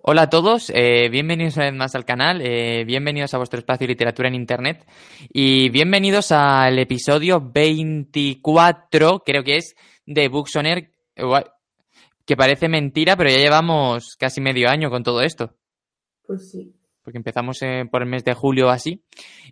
Hola a todos, eh, bienvenidos una vez más al canal, eh, bienvenidos a vuestro espacio de literatura en Internet y bienvenidos al episodio 24, creo que es, de Booksoner, que parece mentira, pero ya llevamos casi medio año con todo esto. Pues sí. Porque empezamos eh, por el mes de julio así.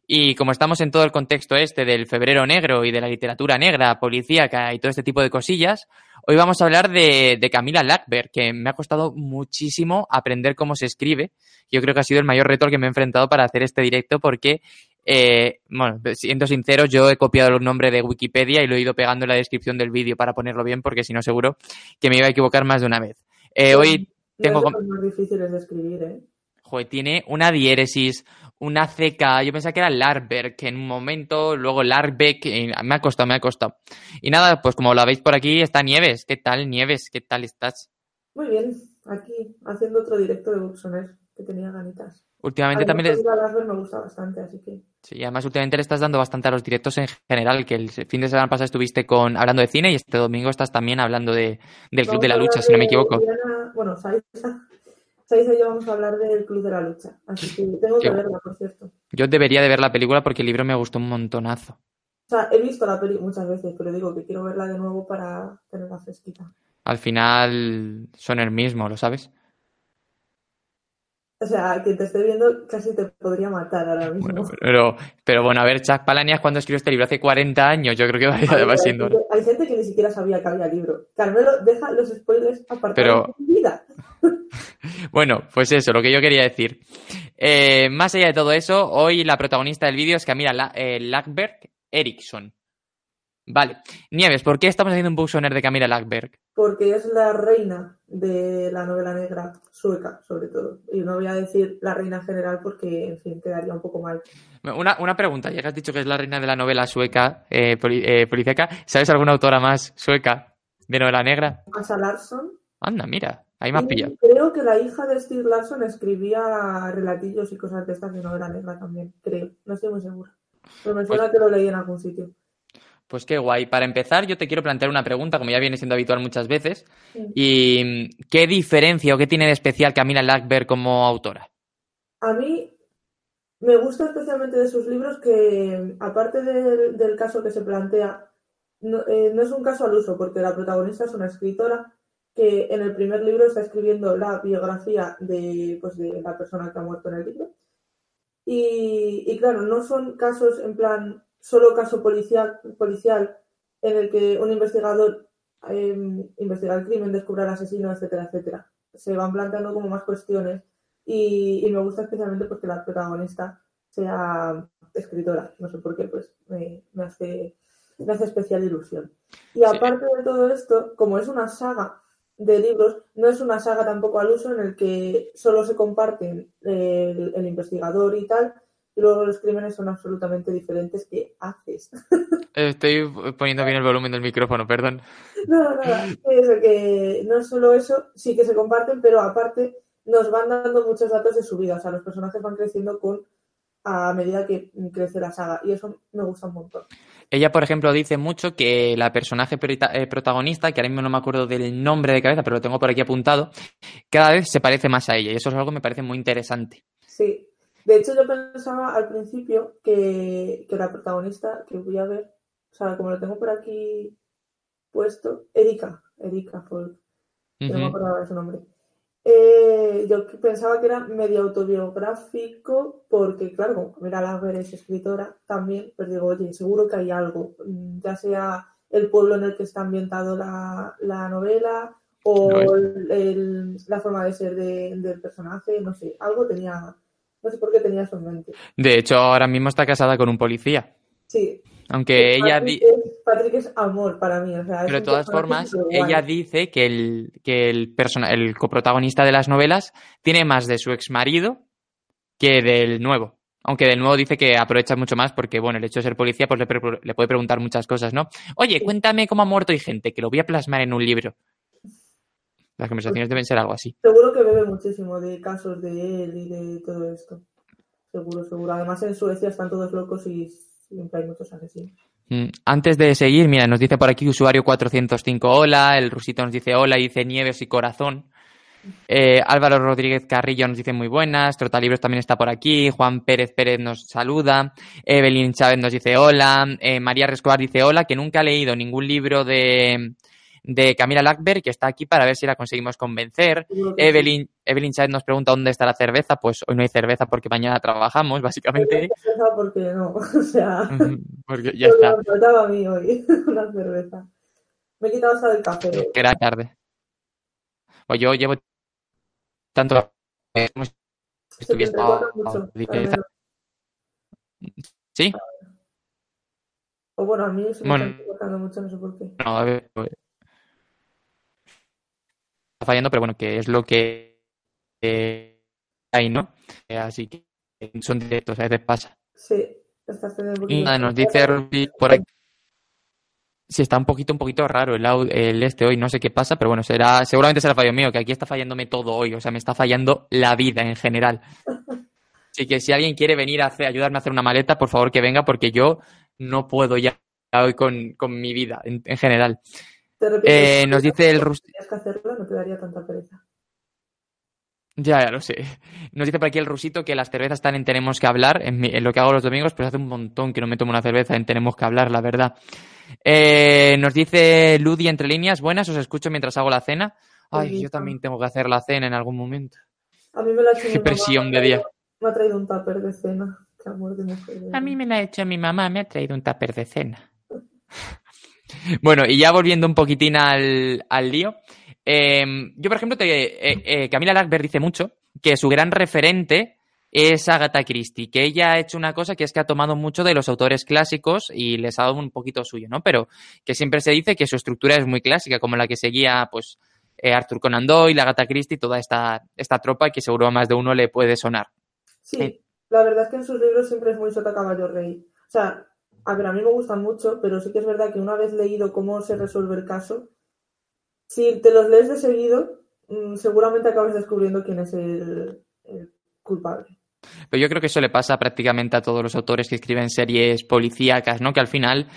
Y como estamos en todo el contexto este del febrero negro y de la literatura negra, policíaca y todo este tipo de cosillas, Hoy vamos a hablar de, Camila Lackberg, que me ha costado muchísimo aprender cómo se escribe. Yo creo que ha sido el mayor reto al que me he enfrentado para hacer este directo porque, eh, bueno, siendo sincero, yo he copiado el nombre de Wikipedia y lo he ido pegando en la descripción del vídeo para ponerlo bien porque si no seguro que me iba a equivocar más de una vez. Eh, hoy tengo... Más difíciles de escribir, ¿eh? Joder, tiene una diéresis, una ceca. Yo pensaba que era Larberg en un momento, luego Larbeck. Me ha costado, me ha costado. Y nada, pues como la veis por aquí, está Nieves. ¿Qué tal, Nieves? ¿Qué tal estás? Muy bien, aquí, haciendo otro directo de Buxoner, que tenía ganitas. Últimamente además, también. Les... Larberg me gusta bastante, así que. Sí, además últimamente le estás dando bastante a los directos en general, que el fin de semana pasado estuviste con hablando de cine y este domingo estás también hablando de, del Club de la Lucha, si no me equivoco. Bueno, Saisa 6 hoy vamos a hablar del Club de la Lucha. Así que tengo que yo, verla, por cierto. Yo debería de ver la película porque el libro me gustó un montonazo. O sea, he visto la película muchas veces, pero digo que quiero verla de nuevo para tenerla fresquita. Al final son el mismo, ¿lo sabes? O sea, quien te esté viendo casi te podría matar ahora mismo. Bueno, pero, pero bueno, a ver, Chuck Palanias cuando escribió este libro hace 40 años, yo creo que va, va siendo. Hay gente, que ni siquiera sabía que había libro. Carmelo, deja los spoilers apartados de tu vida. bueno, pues eso, lo que yo quería decir. Eh, más allá de todo eso, hoy la protagonista del vídeo es Camila eh, Lackberg Eriksson. Vale. Nieves, ¿por qué estamos haciendo un booksoner de Camila Lackberg? Porque es la reina de la novela negra sueca, sobre todo. Y no voy a decir la reina general porque, en fin, quedaría un poco mal. Una, una pregunta, ya que has dicho que es la reina de la novela sueca, eh, eh policíaca, ¿sabes alguna autora más sueca de novela negra? Asa Larsson. Anda, mira, ahí más pilla. Creo que la hija de Steve Larsson escribía relatillos y cosas de estas de novela negra también, creo. No estoy muy segura. Pero me suena pues que lo leí en algún sitio. Pues qué guay. Para empezar, yo te quiero plantear una pregunta, como ya viene siendo habitual muchas veces. ¿Y qué diferencia o qué tiene de especial Camila Lackberg como autora? A mí me gusta especialmente de sus libros que, aparte del, caso que se plantea, eh, no, es un caso al uso, porque la protagonista es una escritora que en el primer libro está escribiendo la biografía de, pues, de la persona que ha muerto en el libro. Y, y claro, no son casos en plan solo caso policial, policial en el que un investigador em, investiga el crimen, descubre al asesino, etcétera, etcétera. Se van planteando como más cuestiones y, me gusta especialmente porque la protagonista sea escritora. No sé por qué, pues me, hace, me hace especial ilusión. Y aparte de todo esto, como es una saga de libros, no es una saga tampoco al uso en el que solo se comparten el investigador y tal, y luego los crímenes son absolutamente diferentes. ¿Qué haces? Estoy poniendo bien el volumen del micrófono, perdón. No, no, es que no solo eso, sí que se comparten, pero aparte nos van dando muchos datos de su vida. O sea, los personajes van creciendo con a medida que crece la saga y eso me gusta un montón. Ella, por ejemplo, dice mucho que la personaje eh, protagonista, que ahora mismo no me acuerdo del nombre de cabeza, pero lo tengo por aquí apuntado, cada vez se parece más a ella y eso es algo que me parece muy interesante. Sí, de hecho, yo pensaba al principio que, la protagonista, que voy a ver, o sea, como lo tengo por aquí puesto, Erika, Erika Folk, no me acordaba de su nombre. Eh, yo pensaba que era medio autobiográfico, porque claro, como Mira Lager es escritora también, pues digo, oye, seguro que hay algo, mm, ya sea el pueblo en el que está ambientado la, novela o la forma de ser del personaje, no sé, algo tenía, no sé por qué tenía eso en mente. De hecho, ahora mismo está casada con un policía. Sí. Aunque ella... Patrick es amor para mí. O sea, pero de todas formas, ella dice que el, que el, el coprotagonista de las novelas tiene más de su ex marido que del nuevo. Aunque del nuevo dice que aprovecha mucho más porque, bueno, el hecho de ser policía, pues le, le puede preguntar muchas cosas, ¿no? Oye, cuéntame cómo ha muerto y gente, que lo voy a plasmar en un libro. Las conversaciones deben ser algo así. Seguro que bebe muchísimo de casos de él y de todo esto. Seguro, seguro. Además, en Suecia están todos locos y siempre hay muchos asesinos. Mm, antes de seguir, mira, nos dice por aquí usuario 405 hola, el rusito nos dice hola y dice nieves y corazón. Eh, Álvaro Rodríguez Carrillo nos dice muy buenas, Trotalibros también está por aquí, Juan Pérez Pérez nos saluda, Evelyn Chávez nos dice hola, eh, María Rescobar dice hola, que nunca ha leído ningún libro de, de Camila Lackberg, que está aquí para ver si la conseguimos convencer. Evelyn, Evelyn Chávez nos pregunta dónde está la cerveza. Pues hoy no hay cerveza porque mañana trabajamos, básicamente. cerveza porque no, o sea. porque ya está. Me faltaba a mí hoy una cerveza. Me he quitado hasta del café. Que era tarde. Pues yo llevo tanto. ¿Sí? O bueno, a mí se me está cortando mucho, no sé por qué. No, a ver, fallando, pero bueno, que es lo que hay, ¿no? Así que son directos, a veces pasa. Sí, estás teniendo nos dice por aquí. Sí, está un poquito, un poquito raro el, el este hoy, no sé qué pasa, pero bueno, será, seguramente será fallo mío, que aquí está fallándome todo hoy, o sea, me está fallando la vida en general. Así que si alguien quiere venir a hacer, ayudarme a hacer una maleta, por favor que venga, porque yo no puedo ya hoy con, con mi vida en, en general. Eh, nos dice el rusito. que hacerlo, no te daría tanta pereza. Ya, ya lo sé. Nos dice por aquí el rusito que las cervezas están en Tenemos que hablar, en, lo que hago los domingos, pues hace un montón que no me tomo una cerveza en Tenemos que hablar, la verdad. Eh, nos dice Ludi entre líneas, buenas, os escucho mientras hago la cena. Ay, yo también tengo que hacer la cena en algún momento. A mí me la ha hecho Qué presión de día. Me ha traído un tupper de cena. A mí me la ha hecho mi mamá, me ha traído un tupper de cena. Bueno, y ya volviendo un poquitín al, lío. Em, yo, por ejemplo, te, eh, eh, Camila Lackberg dice mucho que su gran referente es Agatha Christie, que ella ha hecho una cosa que es que ha tomado mucho de los autores clásicos y les ha dado un poquito suyo, ¿no? Pero que siempre se dice que su estructura es muy clásica, como la que seguía, pues, eh, Arthur Conan Doyle, Agatha Christie, toda esta, esta tropa que seguro a más de uno le puede sonar. Sí, la verdad es que en sus libros siempre es muy sota caballo rey. O sea, a ver, a mí me gustan mucho, pero sí que es verdad que una vez leído cómo se resuelve el caso, si te los lees de seguido, mm, seguramente acabas descubriendo quién es el, culpable. Pero yo creo que eso le pasa prácticamente a todos los autores que escriben series policíacas, ¿no? Que al final,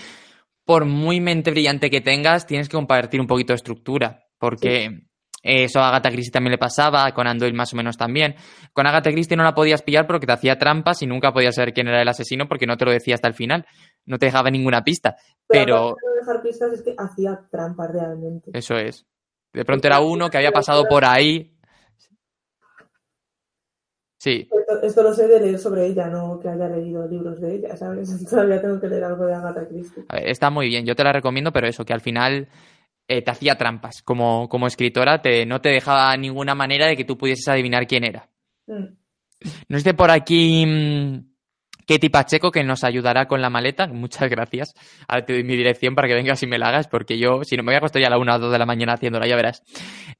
por muy mente brillante que tengas, tienes que compartir un poquito de estructura. Porque eso a Agatha Christie también le pasaba, con Andoyle más o menos también. Con Agatha Christie no la podías pillar porque te hacía trampas y nunca podías saber quién era el asesino porque no te lo decía hasta el final. No te dejaba ninguna pista. Pero. pero... dejar pistas es que hacía trampas realmente. Eso es. De pronto era uno que había pasado por ahí. Sí. Esto, lo sé de leer sobre ella, no que haya leído libros de ella, ¿sabes? Todavía tengo que leer algo de Agatha Christie. está muy bien, yo te la recomiendo, pero eso, que al final eh, te hacía trampas como, como escritora, te, no te dejaba ninguna manera de que tú pudieses adivinar quién era. Mm. Nos dice por aquí mmm, Katie Pacheco que nos ayudará con la maleta. Muchas gracias. Ahora te doy mi dirección para que vengas y me la hagas, porque yo, si no me voy a acostar ya a la una o dos de la mañana haciéndola, ya verás.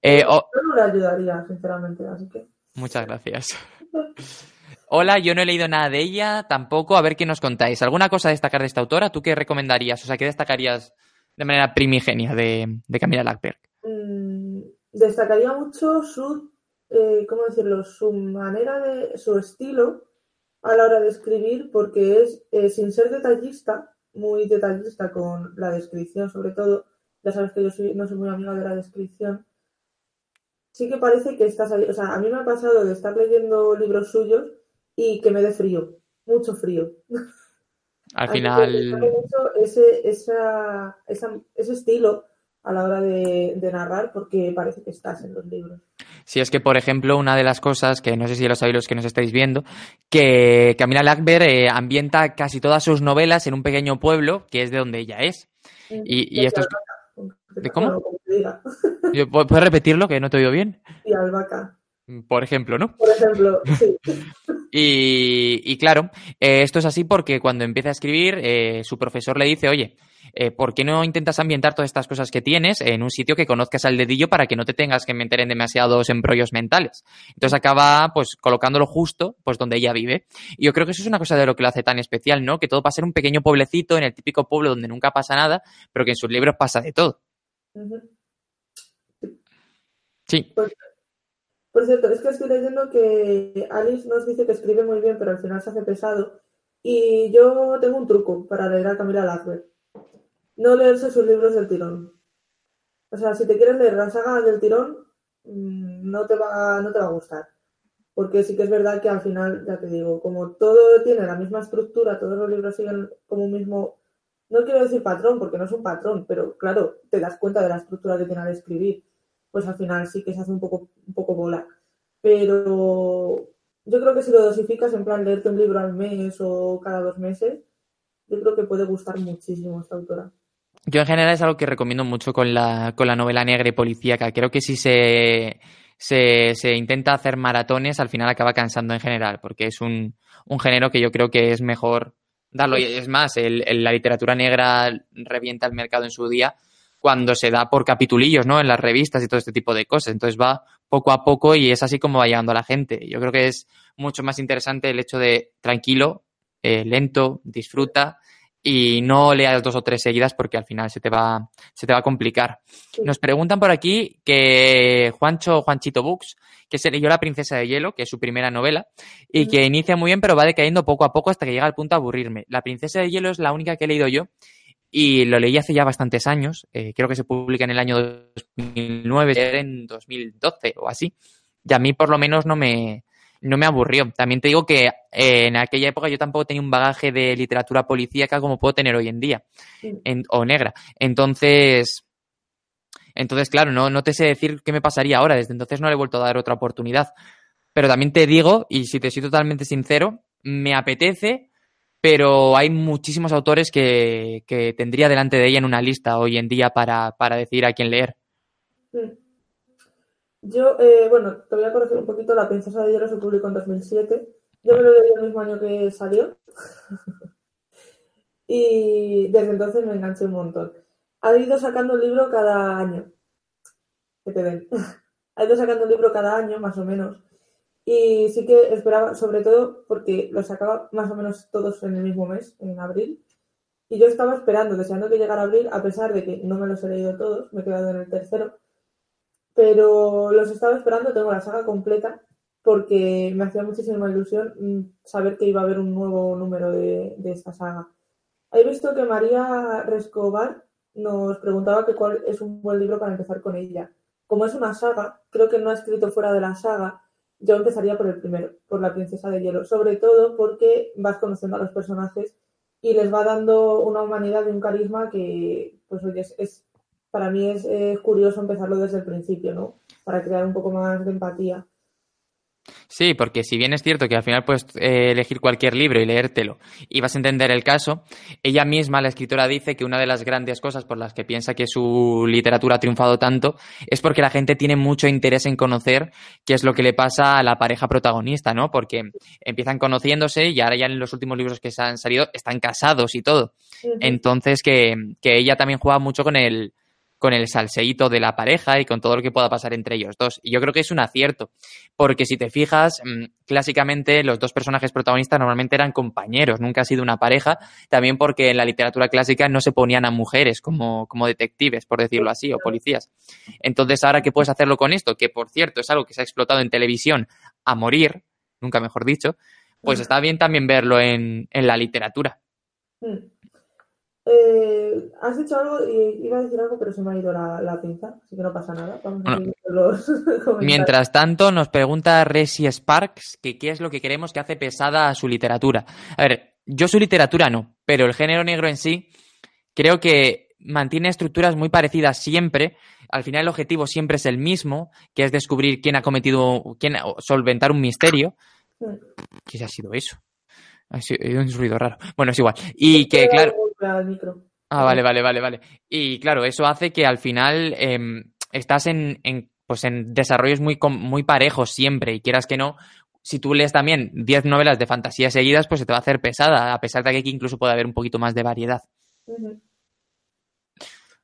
Eh, yo no le ayudaría, sinceramente, así que. Muchas gracias. Hola, yo no he leído nada de ella, tampoco. A ver qué nos contáis. ¿Alguna cosa a destacar de esta autora? ¿Tú qué recomendarías? O sea, ¿qué destacarías de manera primigenia de, de Camila Lackberg? Mm, destacaría mucho su, eh, ¿cómo decirlo? Su manera de, su estilo a la hora de escribir, porque es, eh, sin ser detallista, muy detallista con la descripción, sobre todo, ya sabes que yo no soy muy amiga de la descripción, sí que parece que estás o sea, a mí me ha pasado de estar leyendo libros suyos y que me dé frío, mucho frío. Al final. Ese, esa, ese estilo a la hora de, narrar porque parece que estás en los libros. Sí, es que, por ejemplo, una de las cosas que no sé si lo sabéis los que nos estáis viendo, que Camila Lackberg eh, ambienta casi todas sus novelas en un pequeño pueblo que es de donde ella es. Mm, y, esto es... ¿De cómo? ¿Puedes repetirlo que no te oído bien? Y Albaca. Por ejemplo, ¿no? Por ejemplo, sí. y, claro, eh, esto es así porque cuando empieza a escribir, eh, su profesor le dice, oye, eh, ¿por qué no intentas ambientar todas estas cosas que tienes en un sitio que conozcas al dedillo para que no te tengas que meter en demasiados embrollos mentales? Entonces acaba, pues, colocándolo justo, pues, donde ella vive. Y yo creo que eso es una cosa de lo que lo hace tan especial, ¿no? Que todo pasa en un pequeño pueblecito, en el típico pueblo donde nunca pasa nada, pero que en sus libros pasa de todo. Sí. Pues, por cierto, es que estoy leyendo que Alice nos dice que escribe muy bien, pero al final se hace pesado. Y yo tengo un truco para leer a Camila Lackberg. No leerse sus libros del tirón. O sea, si te quieres leer la saga del tirón, mm, no te va, no te va a gustar. Porque sí que es verdad que al final, ya te digo, como todo tiene la misma estructura, todos los libros siguen como un mismo, no quiero decir patrón, porque no es un patrón, pero claro, te das cuenta de la estructura que tiene al escribir pues al final sí que se hace un poco, un poco bola. Pero yo creo que si lo dosificas en plan leerte un libro al mes o cada dos meses, yo creo que puede gustar muchísimo esta autora. Yo en general es algo que recomiendo mucho con la, con la novela negra y policíaca. Creo que si se, se, se, intenta hacer maratones, al final acaba cansando en general, porque es un, un género que yo creo que es mejor darlo. Y es más, el, la literatura negra revienta el mercado en su día cuando se da por capitulillos, ¿no? En las revistas y todo este tipo de cosas. Entonces va poco a poco y es así como va llegando a la gente. Yo creo que es mucho más interesante el hecho de tranquilo, eh, lento, disfruta y no leas dos o tres seguidas porque al final se te va, se te va a complicar. Nos preguntan por aquí que Juancho, Juanchito Books, que se leyó La princesa de hielo, que es su primera novela, y que inicia muy bien pero va decayendo poco a poco hasta que llega al punto de aburrirme. La princesa de hielo es la única que he leído yo y lo leí hace ya bastantes años, eh, creo que se publica en el año 2009, en 2012 o así, y a mí por lo menos no me, no me aburrió. También te digo que eh, en aquella época yo tampoco tenía un bagaje de literatura policíaca como puedo tener hoy en día, o negra. Entonces, entonces, claro, no, no te sé decir qué me pasaría ahora, desde entonces no le he vuelto a dar otra oportunidad. Pero también te digo, y si te soy totalmente sincero, me apetece pero hay muchísimos autores que, tendría delante de ella en una lista hoy en día para, para decidir a quién leer. Yo, eh, bueno, te voy a conocer un poquito. La Princesa de Hielo se publicó en 2007. Yo me lo leí el mismo año que salió. y desde entonces me enganché un montón. Ha ido sacando un libro cada año. Que te den. ha ido sacando un libro cada año, más o menos. Y sí que esperaba, sobre todo porque los sacaba más o menos todos en el mismo mes, en abril. Y yo estaba esperando, deseando que llegara abril, a pesar de que no me los he leído todos, me he quedado en el tercero. Pero los estaba esperando, tengo la saga completa, porque me hacía muchísima ilusión mm, saber que iba a haber un nuevo número de, de esta saga. He visto que María Rescobar nos preguntaba que cuál es un buen libro para empezar con ella. Como es una saga, creo que no ha escrito fuera de la saga, yo empezaría por el primero, por la princesa de hielo, sobre todo porque vas conociendo a los personajes y les va dando una humanidad y un carisma que, pues oye, es, para mí es, es curioso empezarlo desde el principio, ¿no? Para crear un poco más de empatía. Sí, porque si bien es cierto que al final puedes eh, elegir cualquier libro y leértelo y vas a entender el caso, ella misma, la escritora, dice que una de las grandes cosas por las que piensa que su literatura ha triunfado tanto es porque la gente tiene mucho interés en conocer qué es lo que le pasa a la pareja protagonista, ¿no? Porque empiezan conociéndose y ahora ya en los últimos libros que se han salido están casados y todo. Entonces que, que ella también juega mucho con el, con el salseíto de la pareja y con todo lo que pueda pasar entre ellos dos. Y yo creo que es un acierto, porque si te fijas, mm, clásicamente los dos personajes protagonistas normalmente eran compañeros, nunca ha sido una pareja, también porque en la literatura clásica no se ponían a mujeres como, como detectives, por decirlo así, o policías. Entonces, ahora que puedes hacerlo con esto, que por cierto es algo que se ha explotado en televisión a morir, nunca mejor dicho, pues está bien también verlo en, en la literatura. Mm. Eh, has dicho algo y iba a decir algo, pero se me ha ido la, pinza, así que no pasa nada. mientras tanto, nos pregunta Resi Sparks que qué es lo que queremos que hace pesada a su literatura. A ver, yo su literatura no, pero el género negro en sí creo que mantiene estructuras muy parecidas siempre. Al final el objetivo siempre es el mismo, que es descubrir quién ha cometido, quién solventar un misterio. ¿Qué ha sido eso? Ha sido un ruido raro. Bueno, es igual. Y que, claro. Ah, vale, vale, vale, vale. Y claro, eso hace que al final em, estás en, pues en desarrollos muy, muy parejos siempre, y quieras que no, si tú lees también 10 novelas de fantasía seguidas, pues se te va a hacer pesada, a pesar de que aquí incluso puede haber un poquito más de variedad.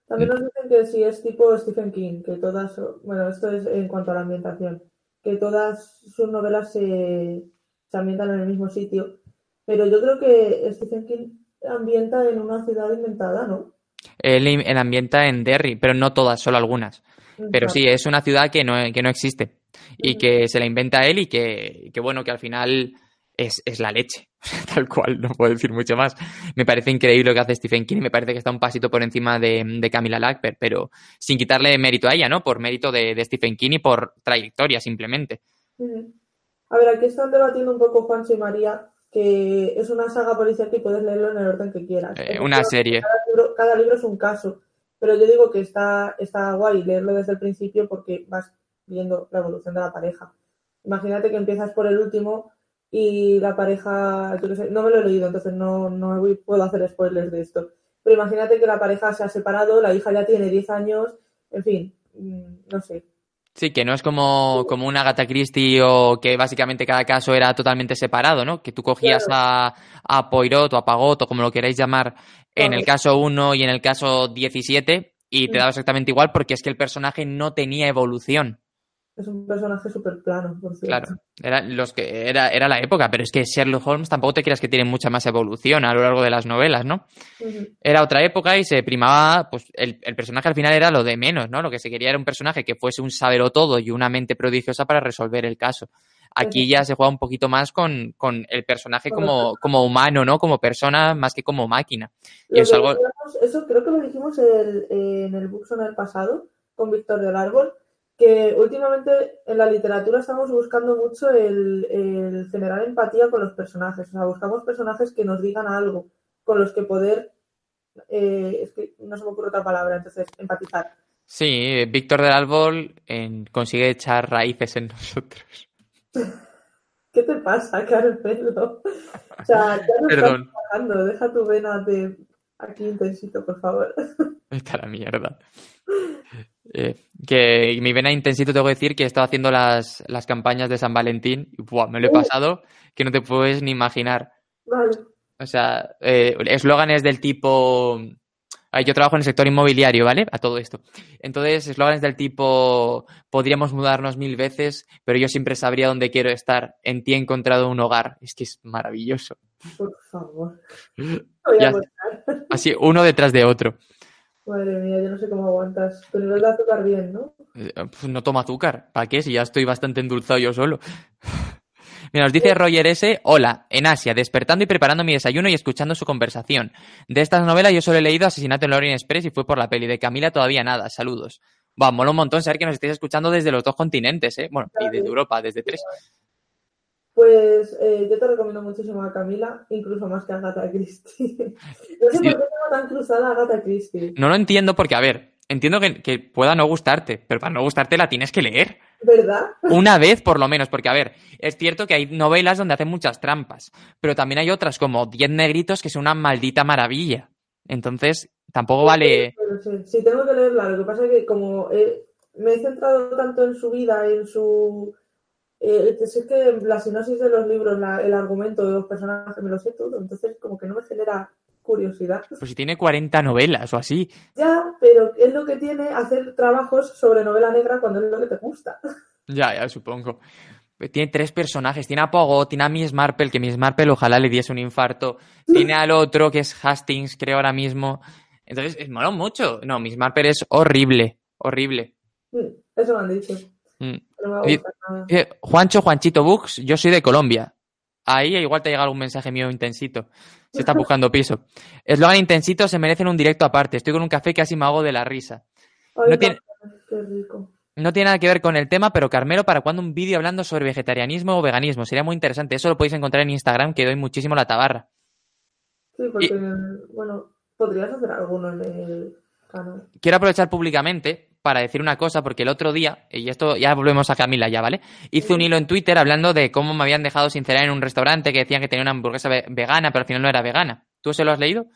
También nos dicen que si es tipo Stephen King, que todas, bueno, esto es en cuanto a la ambientación, que todas sus novelas se, se ambientan en el mismo sitio, pero yo creo que Stephen King ambienta en una ciudad inventada, ¿no? Él, él ambienta en Derry, pero no todas, solo algunas. Pero sí, es una ciudad que no, que no existe y que se la inventa él y que, que bueno, que al final es, es la leche, tal cual, no puedo decir mucho más. Me parece increíble lo que hace Stephen King y me parece que está un pasito por encima de, de Camila Lackberg, pero sin quitarle mérito a ella, ¿no? Por mérito de, de Stephen King y por trayectoria simplemente. A ver, aquí están debatiendo un poco Juancho y María, que es una saga policial que puedes leerlo en el orden que quieras. Eh, una serie. Cada libro, cada libro es un caso, pero yo digo que está, está guay leerlo desde el principio porque vas viendo la evolución de la pareja. Imagínate que empiezas por el último y la pareja, yo qué sé, no me lo he leído, entonces no, no voy- puedo hacer spoilers de esto. Pero imagínate que la pareja se ha separado, la hija ya tiene 10 años, en fin, mm, no sé. Sí, que no es como, como una Agatha Christie o que básicamente cada caso era totalmente separado, ¿no? Que tú cogías a, a Poirot o a Pagot o como lo queráis llamar en el caso 1 y en el caso 17 y te Mm. daba exactamente igual porque es que el personaje no tenía evolución. Es un personaje súper plano, por cierto. Claro, era, los que, era, era la época, pero es que Sherlock Holmes tampoco te creas que tiene mucha más evolución a lo largo de las novelas, ¿no? Era otra época y se primaba, pues el, el personaje al final era lo de menos, ¿no? Lo que se quería era un personaje que fuese un todo y una mente prodigiosa para resolver el caso. Aquí ya se juega un poquito más con, con el personaje como, como humano, ¿no? Como persona más que como máquina. Y algo, eso creo que lo dijimos el- en el Bookson el pasado, con Víctor del Árbol, que últimamente en la literatura estamos buscando mucho el, el generar empatía con los personajes. O sea, buscamos personajes que nos digan algo, con los que poder. eh, es que no se me ocurre otra palabra, entonces, empatizar. sí, Víctor del Árbol consigue echar raíces en nosotros. ¿Qué te pasa, Carmelo? O sea, ya no Perdón. estás trabajando, deja tu vena de aquí intensito, por favor. Está la mierda. Eh, que mi vena intensito tengo que decir que he estado haciendo las, las campañas de San Valentín y buah, me lo he pasado que no te puedes ni imaginar. Vale. O sea, eh, eslóganes del tipo. ah, Yo trabajo en el sector inmobiliario, ¿vale? A todo esto. Entonces, eslóganes del tipo. Podríamos mudarnos mil veces, pero yo siempre sabría dónde quiero estar. En ti he encontrado un hogar. Es que es maravilloso. Por favor. Voy a. Así, uno detrás de otro. Madre mía, yo no sé cómo aguantas. Tu nivel de azúcar bien, ¿no? Eh, pues no tomo azúcar. ¿Para qué? Si ya estoy bastante endulzado yo solo. Mira, nos dice Roger S. Hola, en Asia, despertando y preparando mi desayuno y escuchando su conversación. De estas novelas yo solo he leído Asesinato en el Orient Express y fue por la peli. De Camila todavía nada. Saludos. Va, mola un montón saber que nos estáis escuchando desde los dos continentes, ¿eh? Bueno, y desde Europa, desde tres. Pues eh, yo te recomiendo muchísimo a Camila, incluso más que a Agatha Christie. No sé Sí. por qué tengo tan cruzada a Agatha Christie. No lo entiendo porque, a ver, entiendo que, que pueda no gustarte, pero para no gustarte la tienes que leer. ¿Verdad? Una vez por lo menos, porque a ver, es cierto que hay novelas donde hacen muchas trampas, pero también hay otras como Diez Negritos que son una maldita maravilla. Entonces, tampoco vale. Sí, sí, tengo que leerla. Lo que pasa es que como eh, me he centrado tanto en su vida, en su... Eh, es que la sinopsis de los libros, la- el argumento de los personajes, me lo sé todo. Entonces como que no me genera curiosidad. Pues si tiene 40 novelas o así. Ya, pero es lo que tiene hacer trabajos sobre novela negra cuando es lo que te gusta. Ya, ya, supongo. Tiene tres personajes. Tiene a Pogo, tiene a Miss Marple, que Miss Marple ojalá le diese un infarto. Tiene al otro, que es Hastings, creo ahora mismo. Entonces, es mola mucho. No, Miss Marple es horrible. Horrible. Mm, Eso me han dicho. Mm. No me nada. Eh, Juancho, Juanchito Books, yo soy de Colombia. Ahí igual te llega algún mensaje mío intensito. Se está buscando piso. Eslogan intensito se merecen un directo aparte. Estoy con un café que casi me hago de la risa. Ay, no tiene- Qué rico. No tiene nada que ver con el tema, pero Carmelo, ¿para cuándo un vídeo hablando sobre vegetarianismo o veganismo? Sería muy interesante. Eso lo podéis encontrar en Instagram, que doy muchísimo la tabarra. Sí, porque, bueno, podrías hacer alguno en el canal. Quiero aprovechar públicamente para decir una cosa, porque el otro día, y esto ya volvemos a Camila ya, ¿vale? Hice un hilo en Twitter hablando de cómo me habían dejado sin cenar en un restaurante que decían que tenía una hamburguesa ve- vegana, pero al final no era vegana. ¿Tú se lo has leído?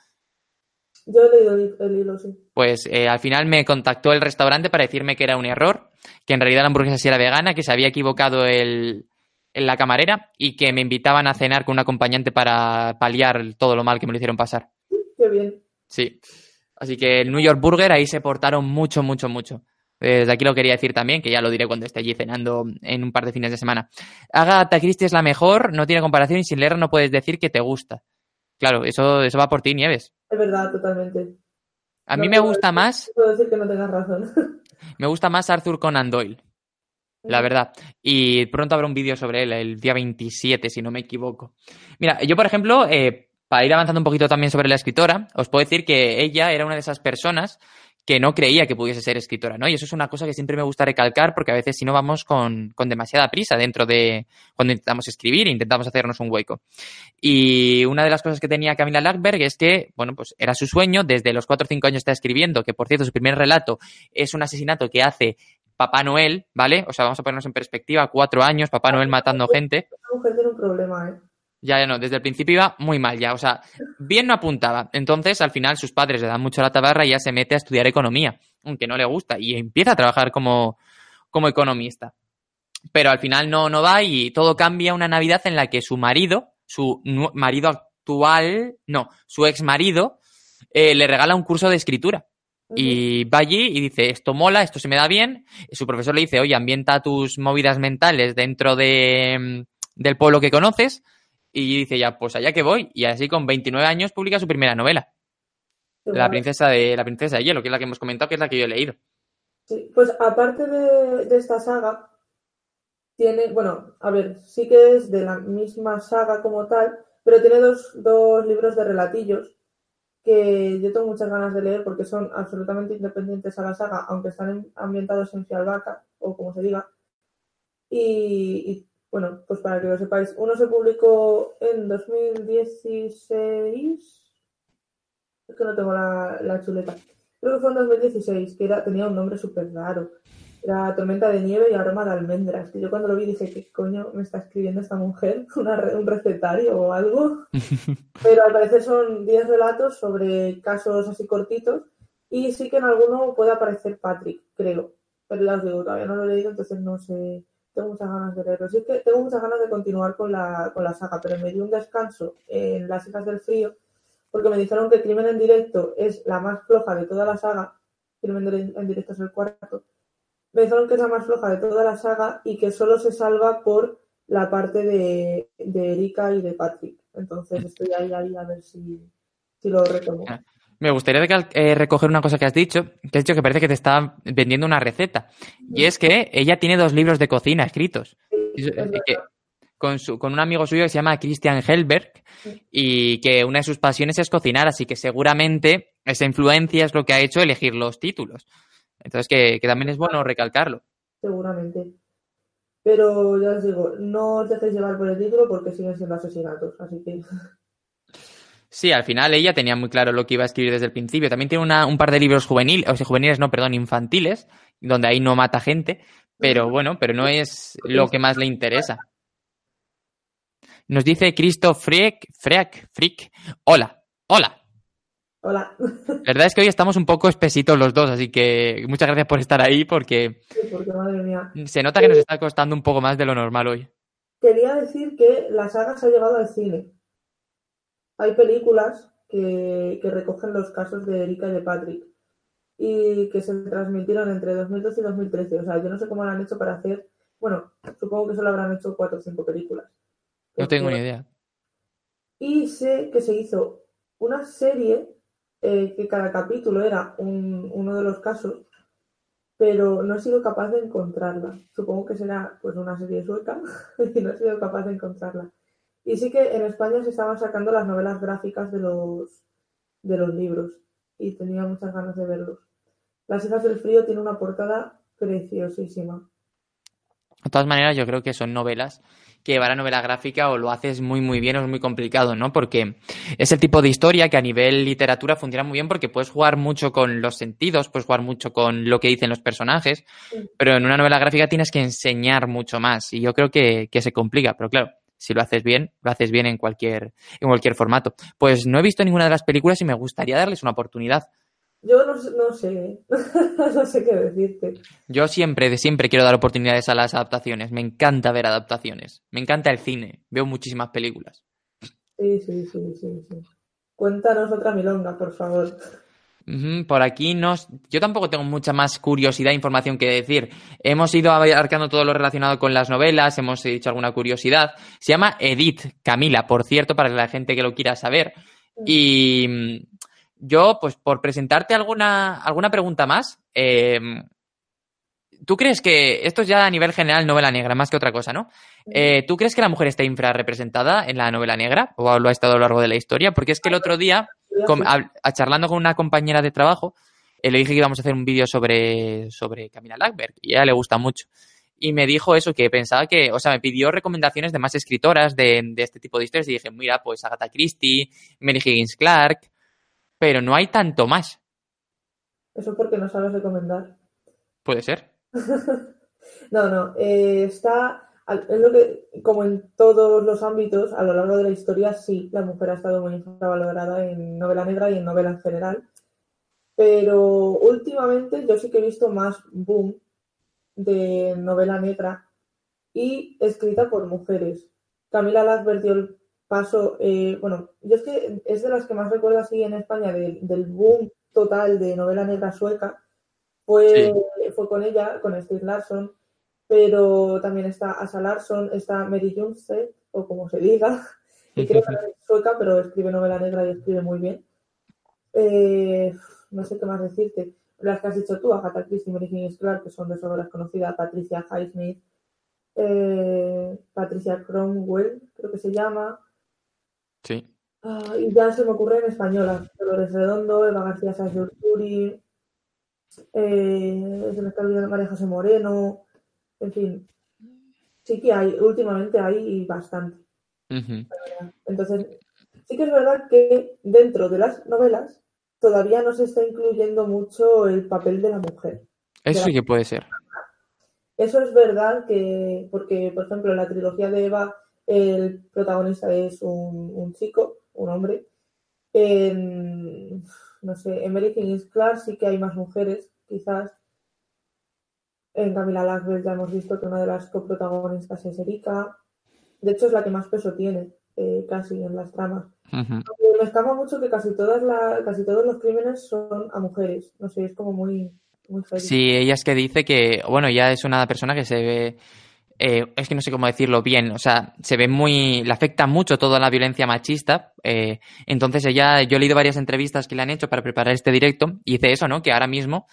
Yo he leído el, el hilo, sí. Pues eh, al final me contactó el restaurante para decirme que era un error que en realidad la hamburguesa sí era vegana, que se había equivocado el, en la camarera y que me invitaban a cenar con un acompañante para paliar todo lo mal que me lo hicieron pasar. Qué bien. Sí. Así que el New York Burger ahí se portaron mucho, mucho, mucho. Desde aquí lo quería decir también, que ya lo diré cuando esté allí cenando en un par de fines de semana. Agatha Christie es la mejor, no tiene comparación y sin leer no puedes decir que te gusta. Claro, eso, eso va por ti, Nieves. Es verdad, totalmente. A mí me gusta más. Puedo decir que no tengas razón. Me gusta más Arthur Conan Doyle. La verdad. Y pronto habrá un vídeo sobre él, el día 27, si no me equivoco. Mira, yo, por ejemplo, eh, para ir avanzando un poquito también sobre la escritora, os puedo decir que ella era una de esas personas que no creía que pudiese ser escritora, ¿no? Y eso es una cosa que siempre me gusta recalcar porque a veces si no vamos con, con demasiada prisa dentro de cuando intentamos escribir e intentamos hacernos un hueco. Y una de las cosas que tenía Camila Lackberg es que, bueno, pues era su sueño, desde los 4 o 5 años está escribiendo, que por cierto su primer relato es un asesinato que hace Papá Noel, ¿vale? O sea, vamos a ponernos en perspectiva, cuatro años, Papá Noel matando gente. Mujer tiene un problema, ¿eh? Ya, ya no, desde el principio iba muy mal ya, o sea, bien no apuntaba. Entonces, al final, sus padres le dan mucho la tabarra y ya se mete a estudiar economía, aunque no le gusta, y empieza a trabajar como, como economista. Pero al final no, no va y todo cambia una Navidad en la que su marido, su marido actual, no, su ex marido, eh, le regala un curso de escritura. Y va allí y dice, esto mola, esto se me da bien. Y su profesor le dice, oye, ambienta tus movidas mentales dentro de, mm, del pueblo que conoces. Y dice, ya, pues allá que voy. Y así con 29 años publica su primera novela. La princesa de la princesa de hielo, que es la que hemos comentado, que es la que yo he leído. Sí, pues aparte de, de esta saga, tiene, bueno, a ver, sí que es de la misma saga como tal, pero tiene dos, dos libros de relatillos que yo tengo muchas ganas de leer porque son absolutamente independientes a la saga, aunque están en- ambientados en Fialbaca, o como se diga. Y, y, bueno, pues para que lo sepáis, uno se publicó en 2016, es que no tengo la, la chuleta, creo que fue en 2016, que era, tenía un nombre súper raro. Era Tormenta de Nieve y Aroma de Almendras. Que yo cuando lo vi dije, ¿qué coño me está escribiendo esta mujer? ¿Una ¿Un recetario o algo? Pero al parecer son 10 relatos sobre casos así cortitos. Y sí que en alguno puede aparecer Patrick, creo. Pero ya os digo, todavía no lo he leído, entonces no sé. Tengo muchas ganas de leerlo. Sí que tengo muchas ganas de continuar con la, con la saga, pero me di un descanso en Las Hijas del Frío porque me dijeron que Crimen en Directo es la más floja de toda la saga. Crimen en Directo es el cuarto. Me dijeron que es la más floja de toda la saga y que solo se salva por la parte de, de Erika y de Patrick. Entonces estoy ahí, ahí a ver si, si lo retomo. Me gustaría eh, recoger una cosa que has dicho, que has dicho que parece que te está vendiendo una receta. Y es que ella tiene dos libros de cocina escritos. Con, su- con un amigo suyo que se llama Christian Helberg y que una de sus pasiones es cocinar, así que seguramente esa influencia es lo que ha hecho elegir los títulos. Entonces que, que también es bueno recalcarlo. seguramente. Pero ya os digo, no os dejéis llevar por el título porque siguen siendo asesinatos. Así que Sí, al final ella tenía muy claro lo que iba a escribir desde el principio. También tiene una- un par de libros juveniles, o sea, juveniles, no, perdón, infantiles, donde ahí no mata gente, pero bueno, pero no es lo que más le interesa. Nos dice Cristo Freak, Freak, Freak, hola, hola. hola. La verdad es que hoy estamos un poco espesitos los dos, así que muchas gracias por estar ahí porque Sí, porque madre mía. se nota que nos está costando un poco más de lo normal hoy. Quería decir que la saga se ha llevado al cine. Hay películas que, que recogen los casos de Erika y de Patrick y que se transmitieron entre 2012 y 2013. O sea, yo no sé cómo lo han hecho para hacer. Bueno, supongo que solo habrán hecho cuatro o cinco películas. No tengo ni idea. Y sé que se hizo una serie eh, que cada capítulo era un- uno de los casos, pero no he sido capaz de encontrarla. Supongo que será pues una serie sueca y no he sido capaz de encontrarla. Y sí que en España se estaban sacando las novelas gráficas de los, de los libros y tenía muchas ganas de verlos. Las hijas del frío tiene una portada preciosísima. De todas maneras, yo creo que son novelas que llevar a novela gráfica o lo haces muy muy bien o es muy complicado, ¿no? Porque es el tipo de historia que a nivel literatura funciona muy bien porque puedes jugar mucho con los sentidos, puedes jugar mucho con lo que dicen los personajes, Sí. pero en una novela gráfica tienes que enseñar mucho más y yo creo que, que se complica, pero claro, si lo haces bien, lo haces bien en cualquier, en cualquier formato. Pues no he visto ninguna de las películas y me gustaría darles una oportunidad. Yo no, no sé, no sé qué decirte. Yo siempre, de siempre quiero dar oportunidades a las adaptaciones. Me encanta ver adaptaciones. Me encanta el cine. Veo muchísimas películas. Sí, sí, sí, sí, sí. Cuéntanos otra milonga, por favor. Por aquí no. Yo tampoco tengo mucha más curiosidad e información que decir. Hemos ido abarcando todo lo relacionado con las novelas, hemos dicho alguna curiosidad. Se llama Edith Camila, por cierto, para la gente que lo quiera saber. Mm. Y mm, yo, pues por presentarte alguna, alguna pregunta más, em, ¿tú crees que esto es ya a nivel general novela negra, más que otra cosa, ¿no? Mm. Eh, ¿Tú crees que la mujer está infrarrepresentada en la novela negra o lo ha estado a lo largo de la historia? Porque es que el otro día a, charlando con una compañera de trabajo, eh, le dije que íbamos a hacer un vídeo sobre, sobre Camila Lackberg y a ella le gusta mucho. Y me dijo eso, que pensaba que, o sea, me pidió recomendaciones de más escritoras de, de este tipo de historias y dije, mira, pues Agatha Christie, Mary Higgins Clark, pero no hay tanto más. Eso porque no sabes recomendar. Puede ser. no, no, eh, está es lo que, como en todos los ámbitos, a lo largo de la historia, sí, la mujer ha estado muy infravalorada en novela negra y en novela en general. Pero últimamente yo sí que he visto más boom de novela negra y escrita por mujeres. Camila Lackberg dio el paso, eh, bueno, yo es que es de las que más recuerdo así en España del boom total de novela negra sueca. Fue, fue con ella, con Steve Larson, pero también está Asa Larson, está Mary Junstead, o como se diga, que creo que es sueca, pero escribe novela negra y escribe muy bien. Eh, no sé qué más decirte. Las que has dicho tú, Agatha Christie y Mary Higgins Clark, que son de sobras conocidas, Patricia Highsmith, eh, Patricia Cromwell, creo que se llama. Sí. Ah, y ya se me ocurre en española. Dolores Redondo, Eva García Sánchez Turi, eh, se me está olvidando María José Moreno, en fin, sí que hay, últimamente hay bastante. Entonces, sí que es verdad que dentro de las novelas todavía no se está incluyendo mucho el papel de la mujer. Eso sí que puede ser. Eso es verdad que, porque, por ejemplo, en la trilogía de Eva, el protagonista es un, chico, un hombre. En, no sé, en Mary is Clark sí que hay más mujeres, quizás, en Camila Lackberg ya hemos visto que una de las coprotagonistas es Erika. De hecho, es la que más peso tiene eh, casi en las tramas. Me escapa mucho que casi todas la, casi todos los crímenes son a mujeres. No sé, es como muy, muy Sí, ella es que dice que, bueno, ya es una persona que se ve. Eh, es que no sé cómo decirlo bien, o sea, se ve muy, le afecta mucho toda la violencia machista. Eh, entonces ella, yo he leído varias entrevistas que le han hecho para preparar este directo y dice eso, ¿no? Que ahora mismo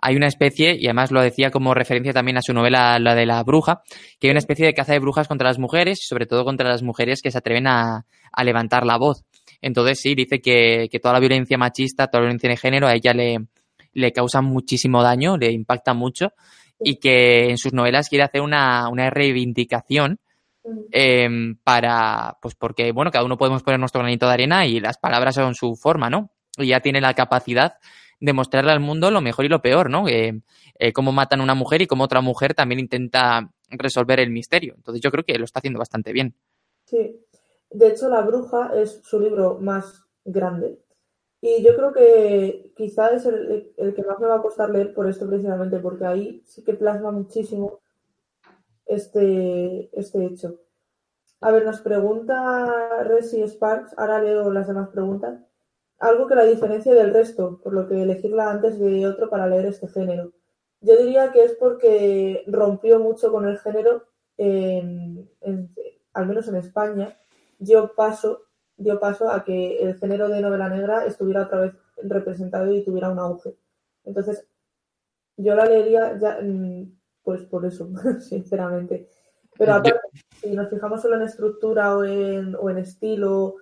hay una especie, y además lo decía como referencia también a su novela, la de la bruja, que hay una especie de caza de brujas contra las mujeres, sobre todo contra las mujeres que se atreven a, levantar la voz. Entonces sí, dice que, toda la violencia machista, toda la violencia de género a ella le, le causa muchísimo daño, le impacta mucho y que en sus novelas quiere hacer una, una reivindicación em, para, pues porque, bueno, cada uno podemos poner nuestro granito de arena y las palabras son su forma, ¿no? Y ya tiene la capacidad demostrarle al mundo lo mejor y lo peor, ¿no? Eh, cómo matan a una mujer y cómo otra mujer también intenta resolver el misterio. Entonces yo creo que lo está haciendo bastante bien. Sí, de hecho La Bruja es su libro más grande y yo creo que quizá es el, que más me va a costar leer por esto precisamente, porque ahí sí que plasma muchísimo este, este hecho. A ver, nos pregunta Resi Sparks, ahora leo las demás preguntas algo que la diferencia del resto, por lo que elegirla antes de otro para leer este género. Yo diría que es porque rompió mucho con el género, al menos en España, dio paso, dio paso a que el género de novela negra estuviera otra vez representado y tuviera un auge. Entonces, yo la leería ya, mm, pues por eso, sinceramente. Pero aparte, si nos fijamos solo en estructura o en, o en estilo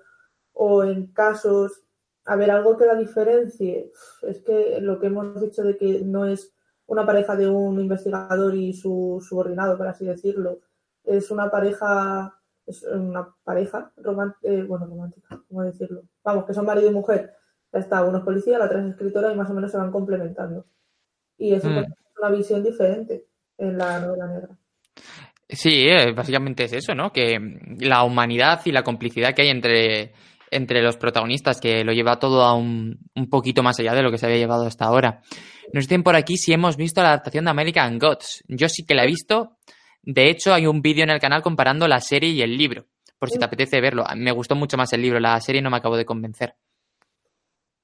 o en casos, a ver, algo que la diferencie es que lo que hemos dicho de que no es una pareja de un investigador y su subordinado, por así decirlo, es una pareja, es una pareja romántica, eh, bueno, romántica, ¿cómo decirlo? Vamos, que son marido y mujer. Ya está, uno es policía, la otra es escritora y más o menos se van complementando. Y eso mm. es una visión diferente en la novela negra. Sí, eh, básicamente es eso, ¿no? Que la humanidad y la complicidad que hay entre entre los protagonistas, que lo lleva todo a un, un poquito más allá de lo que se había llevado hasta ahora. Nos dicen por aquí si hemos visto la adaptación de American Gods. Yo sí que la he visto. De hecho, hay un vídeo en el canal comparando la serie y el libro, por si te apetece verlo. Me gustó mucho más el libro, la serie no me acabó de convencer.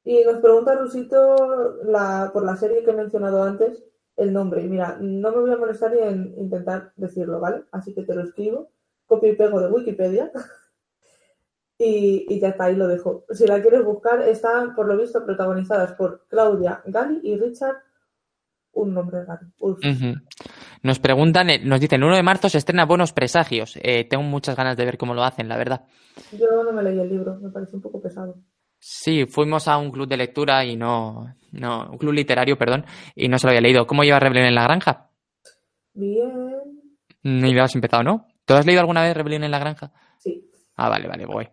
Y nos pregunta Rusito la, por la serie que he mencionado antes, el nombre. Y mira, no me voy a molestar ni en intentar decirlo, ¿vale? Así que te lo escribo, copio y pego de Wikipedia y, y ya está, ahí lo dejo. Si la quieres buscar, están, por lo visto, protagonizadas por Claudia Gali y Richard, un nombre raro. Ujú. Nos preguntan, eh, nos dicen, el 1 de marzo se estrena Buenos Presagios. Eh, tengo muchas ganas de ver cómo lo hacen, la verdad. Yo no me leí el libro, me parece un poco pesado. Sí, fuimos a un club de lectura y no, no, un club literario, perdón, y no se lo había leído. ¿Cómo lleva Rebelión en la Granja? Bien, Ni lo has empezado, ¿no? ¿Tú has leído alguna vez Rebelión en la Granja? sí. Ah, vale, vale, voy.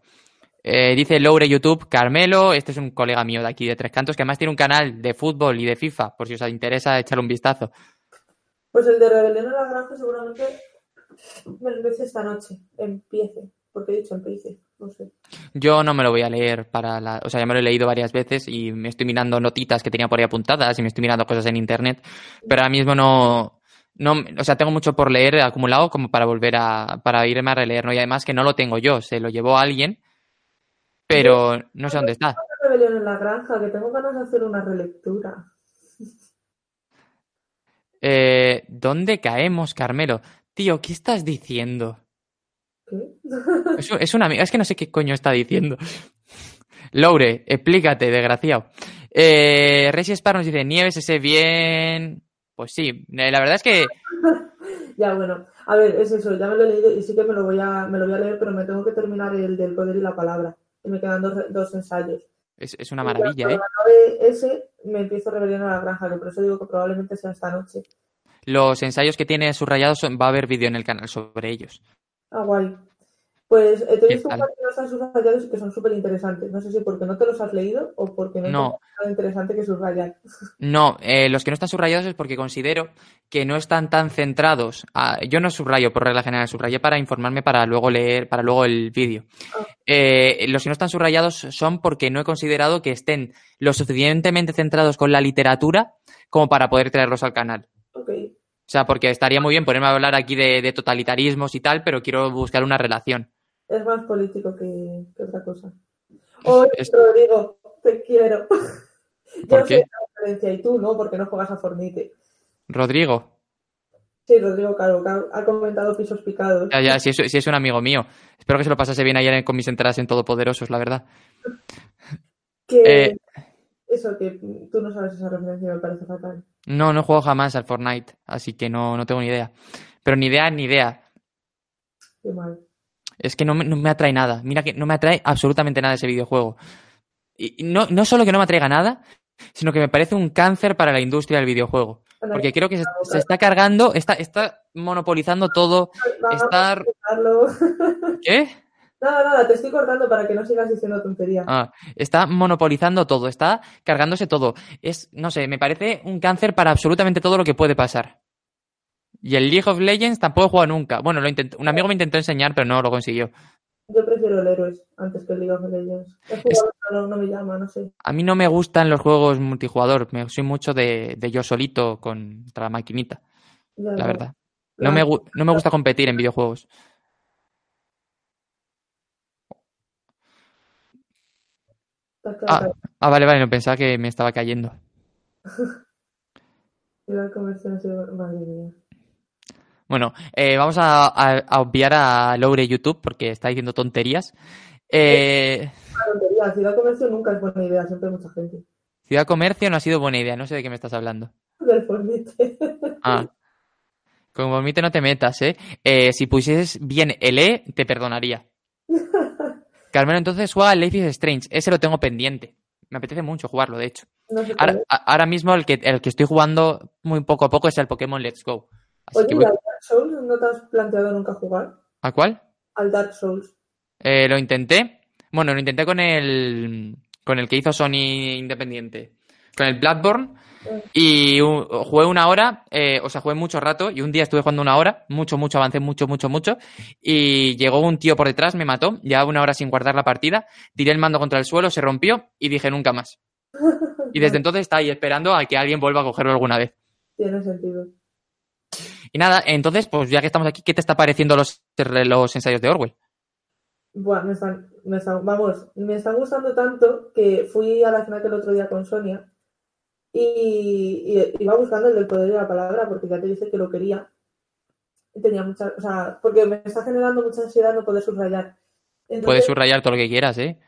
Eh, dice Loure YouTube, Carmelo, este es un colega mío de aquí de Tres Cantos, que además tiene un canal de fútbol y de FIFA, por si os interesa echarle un vistazo. Pues el de Rebelión en la Granja seguramente me lo empiece esta noche. Empiece, porque he dicho empiece, no sé. Yo no me lo voy a leer para la... O sea, ya me lo he leído varias veces y me estoy mirando notitas que tenía por ahí apuntadas y me estoy mirando cosas en internet, pero ahora mismo no... no o sea, tengo mucho por leer acumulado como para volver a... para irme a releer, ¿no? Y además que no lo tengo yo, se lo llevó alguien, pero no sé dónde está. Rebelión en la Granja, que tengo ganas de hacer una relectura. Eh, ¿Dónde caemos, Carmelo? Tío, ¿qué estás diciendo? ¿Qué? Es, es una amiga, es que no sé qué coño está diciendo. Loure, explícate, desgraciado. Eh, Resi Spar nos dice, Nieves ese bien. Pues sí, eh, la verdad es que Ya, bueno. A ver, es eso, ya me lo he leído y sí que me lo voy a, me lo voy a leer, pero me tengo que terminar el del poder y la palabra. Me quedan dos, dos ensayos. es, es una maravilla, Y ¿eh? ese, me empiezo Rebelión a la Granja, que por eso digo que probablemente sea esta noche. Los ensayos que tiene subrayados son- va a haber vídeo en el canal sobre ellos. Ah, guay. Pues eh, te he ¿Qué visto un tal? par que no están subrayados y que son súper interesantes. No sé si porque no te los has leído o porque no, No. encuentras nada interesante que subrayar. No, eh, los que no están subrayados es porque considero que no están tan centrados. a- yo no subrayo por regla general, subrayé para informarme para luego leer, para luego el vídeo. Ah. Eh, los que no están subrayados son porque no he considerado que estén lo suficientemente centrados con la literatura como para poder traerlos al canal. O sea, porque estaría muy bien ponerme a hablar aquí de, de totalitarismos y tal, pero quiero buscar una relación. Es más político que, que otra cosa. Oye, es- Rodrigo, te quiero. ¿Por Yo qué? referencia y tú no, porque no juegas a Fornite. Rodrigo, Sí, Rodrigo, claro, ha, ha comentado pisos picados. ya, ya, si es, si es un amigo mío. Espero que se lo pasase bien ayer con mis entradas en Todopoderosos, la verdad. Que Eh. eso, que tú no sabes esa referencia, me parece fatal. No, no juego jamás al Fortnite, así que no, no tengo ni idea. Pero ni idea, ni idea. Qué mal. Es que no me, no me atrae nada. Mira que no me atrae absolutamente nada ese videojuego. Y no, no solo que no me atraiga nada, sino que me parece un cáncer para la industria del videojuego. Porque creo que se, se está cargando, está, está monopolizando todo. ¿Qué? Nada, nada, te estoy cortando para que no sigas diciendo tonterías. Ah, está monopolizando todo, está cargándose todo. Es, no sé, me parece un cáncer para absolutamente todo lo que puede pasar. Y el League of Legends tampoco he jugado nunca. Bueno, lo intentó- un amigo me intentó enseñar, pero no lo consiguió. Yo prefiero el Héroes antes que el League of Legends. Pero no me llama, no sé. A mí no me gustan los juegos multijugador, me soy mucho de, de yo solito contra la maquinita, Ya, la verdad. No me, gu- no me gusta competir en videojuegos. Ah, ah, vale, vale, no pensaba que me estaba cayendo. Madre mía. Bueno, eh, vamos a, a- a obviar a Loure YouTube porque está diciendo tonterías. Eh, Una tontería. Ciudad Comercio nunca es buena idea, siempre hay mucha gente. Ciudad Comercio no ha sido buena idea, no sé de qué me estás hablando. Del Fornite. Ah, con Vomite no te metas, ¿eh? Eh, Si pusieses bien el E, te perdonaría. Carmelo, entonces juega Life is Strange. Ese lo tengo pendiente. Me apetece mucho jugarlo, de hecho. No sé Ahora, mismo el que, el que estoy jugando muy poco a poco es el Pokémon Let's Go. Así Oye, que ¿y voy- al Dark Souls no te has planteado nunca jugar? ¿A cuál? Al Dark Souls. Eh, lo intenté. Bueno, lo intenté con el con el que hizo Sony Independiente. Con el Bloodborne. Y uh, jugué una hora, eh, o sea, jugué mucho rato y un día estuve jugando una hora, mucho, mucho, avancé mucho, mucho, mucho. Y llegó un tío por detrás, me mató, llevaba una hora sin guardar la partida, tiré el mando contra el suelo, se rompió y dije nunca más. Y desde entonces está ahí esperando a que alguien vuelva a cogerlo alguna vez. Tiene sentido. Y nada, entonces, pues ya que estamos aquí, ¿qué te está pareciendo los, los ensayos de Orwell? Bueno, me están, me están, vamos, me están gustando tanto que fui a la FNAC el otro día con Sonia y, y iba buscando el del poder de la palabra porque ya te dice que lo quería. Y tenía mucha, o sea, porque me está generando mucha ansiedad no poder subrayar. Entonces, Puedes subrayar todo lo que quieras, ¿eh?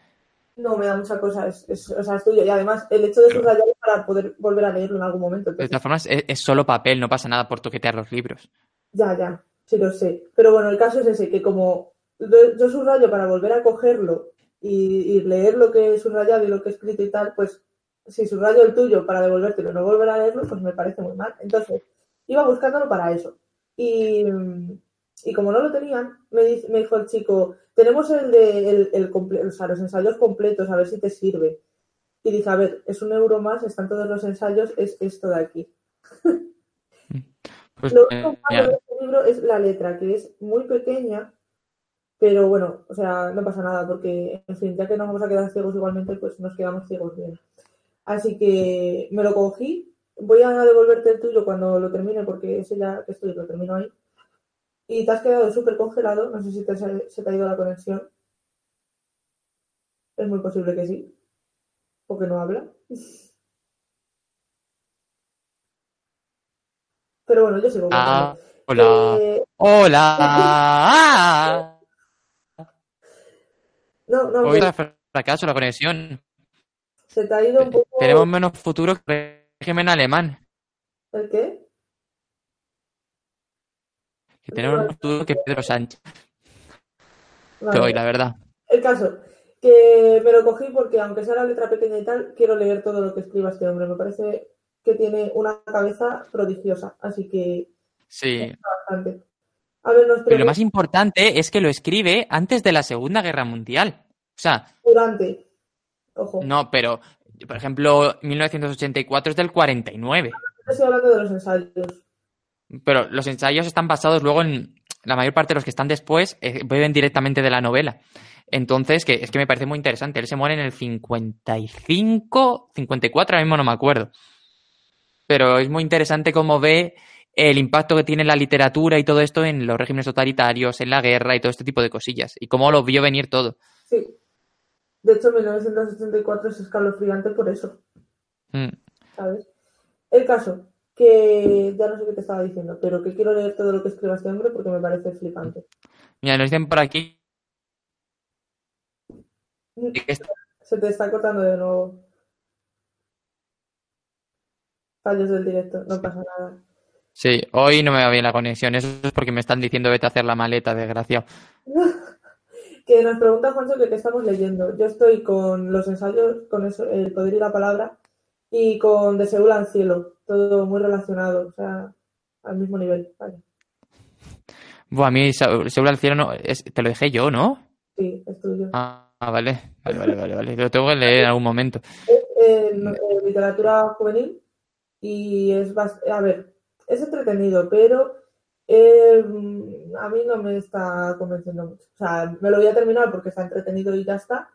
No, me da mucha cosa, es, es, o sea, es tuyo. Y además, el hecho de subrayarlo para poder volver a leerlo en algún momento. De todas formas, es, es, solo papel, no pasa nada por toquetear los libros. Ya, ya, sí lo sé. Pero bueno, el caso es ese, que como yo subrayo para volver a cogerlo y, y, leer lo que he subrayado y lo que he escrito y tal, pues si subrayo el tuyo para devolvértelo y no volver a leerlo, pues me parece muy mal. Entonces, iba buscándolo para eso. Y, y como no lo tenían, me, dice, me dijo el chico, tenemos el de el, el o sea, los ensayos completos, a ver si te sirve. Y dije, a ver, es un euro más, están todos los ensayos, es esto de aquí. Pues, lo único malo de este libro es la letra, que es muy pequeña pero bueno, o sea, no pasa nada porque, en fin, ya que nos vamos a quedar ciegos igualmente, pues nos quedamos ciegos bien. Así que me lo cogí. Voy a devolverte el tuyo cuando lo termine porque ese ya que estoy, lo termino ahí. Y te has quedado súper congelado. No sé si te, se te ha ido la conexión. Es muy posible que sí. Porque no habla. Pero bueno, yo sigo. Ah, hola. Eh... Hola. No, no. Hoy fracaso la conexión. Se te ha ido un poco. Tenemos menos futuro que el régimen alemán. ¿El qué? Tenemos menos futuro que Pedro Sánchez. Vale. Hoy, la verdad. El caso, que me lo cogí porque aunque sea la letra pequeña y tal, quiero leer todo lo que escriba este hombre. Me parece que tiene una cabeza prodigiosa, así que sí. bastante. A ver, Pero lo más importante es que lo escribe antes de la Segunda Guerra Mundial. O sea. Durante. Ojo. No, pero, por ejemplo, 1984 es del 49. Estoy hablando de los ensayos. Pero los ensayos están basados luego en. La mayor parte de los que están después eh, beben directamente de la novela. Entonces, que es que me parece muy interesante. Él se muere en el 55, 54, ahora mismo no me acuerdo. Pero es muy interesante cómo ve el impacto que tiene la literatura y todo esto en los regímenes totalitarios, en la guerra y todo este tipo de cosillas. Y cómo lo vio venir todo. Sí. De hecho, 1984 es escalofriante por eso. Mm. ¿Sabes? El caso, que ya no sé qué te estaba diciendo, pero que quiero leer todo lo que escriba este hombre porque me parece flipante. Mira, nos dicen por aquí. Se te está cortando de nuevo. Fallos del directo, no pasa nada. Sí, hoy no me va bien la conexión. Eso es porque me están diciendo vete a hacer la maleta, desgraciado. que nos pregunta Juancho que qué estamos leyendo. Yo estoy con los ensayos, con eso, el poder y la palabra, y con De Seúl al cielo. Todo muy relacionado, o sea, al mismo nivel. Vale. Bueno, a mí Seúl al cielo no, es, te lo dejé yo, ¿no? Sí, es tuyo. Ah, vale, vale, vale, vale, vale. Lo tengo que leer en algún momento. Es eh, literatura juvenil y es, a ver, es entretenido, pero eh, a mí no me está convenciendo mucho. O sea, me lo voy a terminar porque está entretenido y ya está,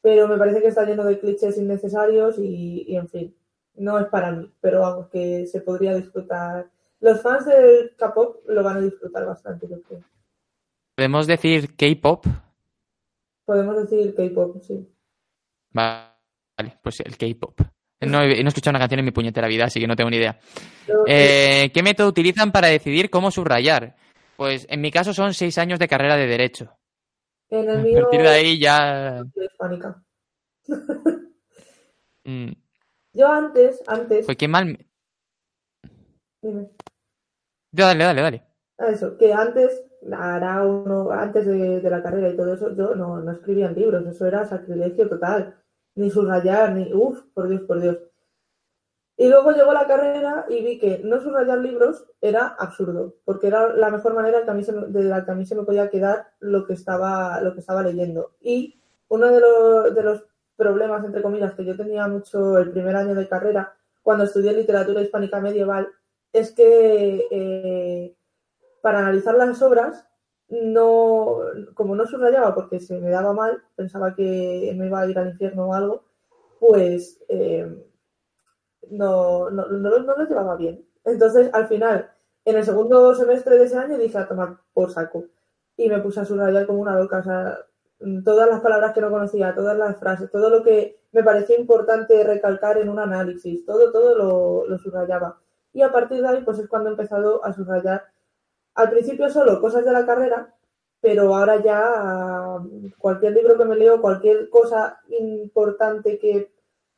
pero me parece que está lleno de clichés innecesarios y, y en fin, no es para mí, pero vamos, que se podría disfrutar. Los fans del K-pop lo van a disfrutar bastante, yo creo. ¿Podemos decir K-pop? Podemos decir K-pop, sí. Vale, pues el K-pop. No, he, no he escuchado una canción en mi puñetera vida, así que no tengo ni idea. Eh, ¿Qué método utilizan para decidir cómo subrayar? Pues en mi caso son seis años de carrera de Derecho. En el mío... A partir de ahí ya... Hispánica. mm. Yo antes, antes... Fue qué mal... Dime. Dale, dale, dale. Eso, que antes, hará uno, antes de, de, la carrera y todo eso, yo no, no escribía en libros, eso era sacrilegio total ni subrayar, ni. Uf, por Dios, por Dios. Y luego llegó la carrera y vi que no subrayar libros era absurdo, porque era la mejor manera que a mí se, de la que a mí se me podía quedar lo que estaba, lo que estaba leyendo. Y uno de los, de los problemas, entre comillas, que yo tenía mucho el primer año de carrera, cuando estudié literatura hispánica medieval, es que eh, para analizar las obras, no, como no subrayaba porque se me daba mal, pensaba que me iba a ir al infierno o algo, pues eh, no, no, no, no lo llevaba bien. Entonces, al final, en el segundo semestre de ese año dije a tomar por saco y me puse a subrayar como una loca. O sea, todas las palabras que no conocía, todas las frases, todo lo que me parecía importante recalcar en un análisis, todo, todo lo, lo subrayaba. Y a partir de ahí, pues es cuando he empezado a subrayar al principio solo cosas de la carrera, pero ahora ya cualquier libro que me leo, cualquier cosa importante que,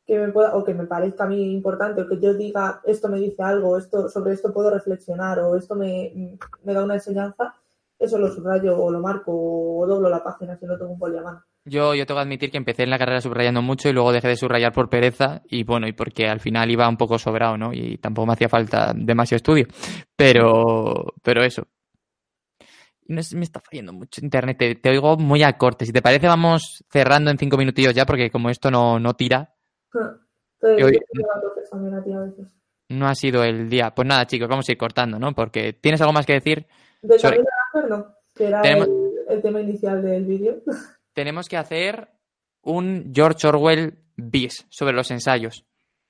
que, me pueda, o que me parezca a mí importante, o que yo diga esto me dice algo, esto, sobre esto puedo reflexionar, o esto me, me da una enseñanza, eso lo subrayo o lo marco o doblo la página si no tengo un poli a mano. Yo, yo tengo que admitir que empecé en la carrera subrayando mucho y luego dejé de subrayar por pereza y bueno, y porque al final iba un poco sobrado, ¿no? Y tampoco me hacía falta demasiado estudio. Pero, pero eso. No sé, me está fallando mucho internet, te, te, oigo muy a corte. Si te parece, vamos cerrando en cinco minutillos ya, porque como esto no, no tira. Hoy, no ha sido el día. Pues nada, chicos, vamos a ir cortando, ¿no? Porque ¿tienes algo más que decir? De Sobre... no, que era el, el tema inicial del vídeo. tenemos que hacer un George Orwell bis sobre los ensayos.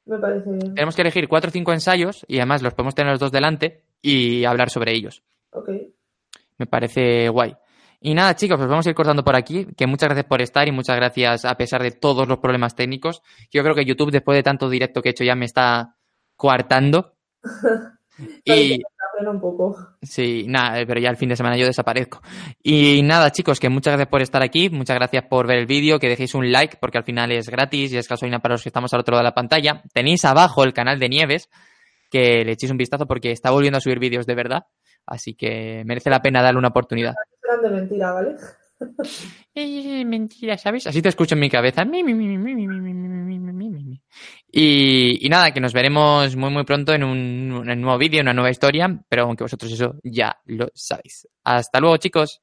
Me parece bien. Tenemos que elegir cuatro o cinco ensayos y además los podemos tener los dos delante y hablar sobre ellos. Ok. Me parece guay. Y nada, chicos, pues vamos a ir cortando por aquí. Que muchas gracias por estar y muchas gracias a pesar de todos los problemas técnicos. Yo creo que YouTube, después de tanto directo que he hecho, ya me está coartando. y un poco. Sí, nada, pero ya el fin de semana yo desaparezco. Y nada, chicos, que muchas gracias por estar aquí, muchas gracias por ver el vídeo, que dejéis un like porque al final es gratis y es gasolina para los que estamos al otro lado de la pantalla. Tenéis abajo el canal de Nieves, que le echéis un vistazo porque está volviendo a subir vídeos de verdad, así que merece la pena darle una oportunidad. de mentira, ¿vale? mentira, ¿sabes? Así te escucho en mi cabeza. Y, nada, que nos veremos muy muy pronto en un, un nuevo vídeo, una nueva historia, pero aunque vosotros eso ya lo sabéis. Hasta luego, chicos.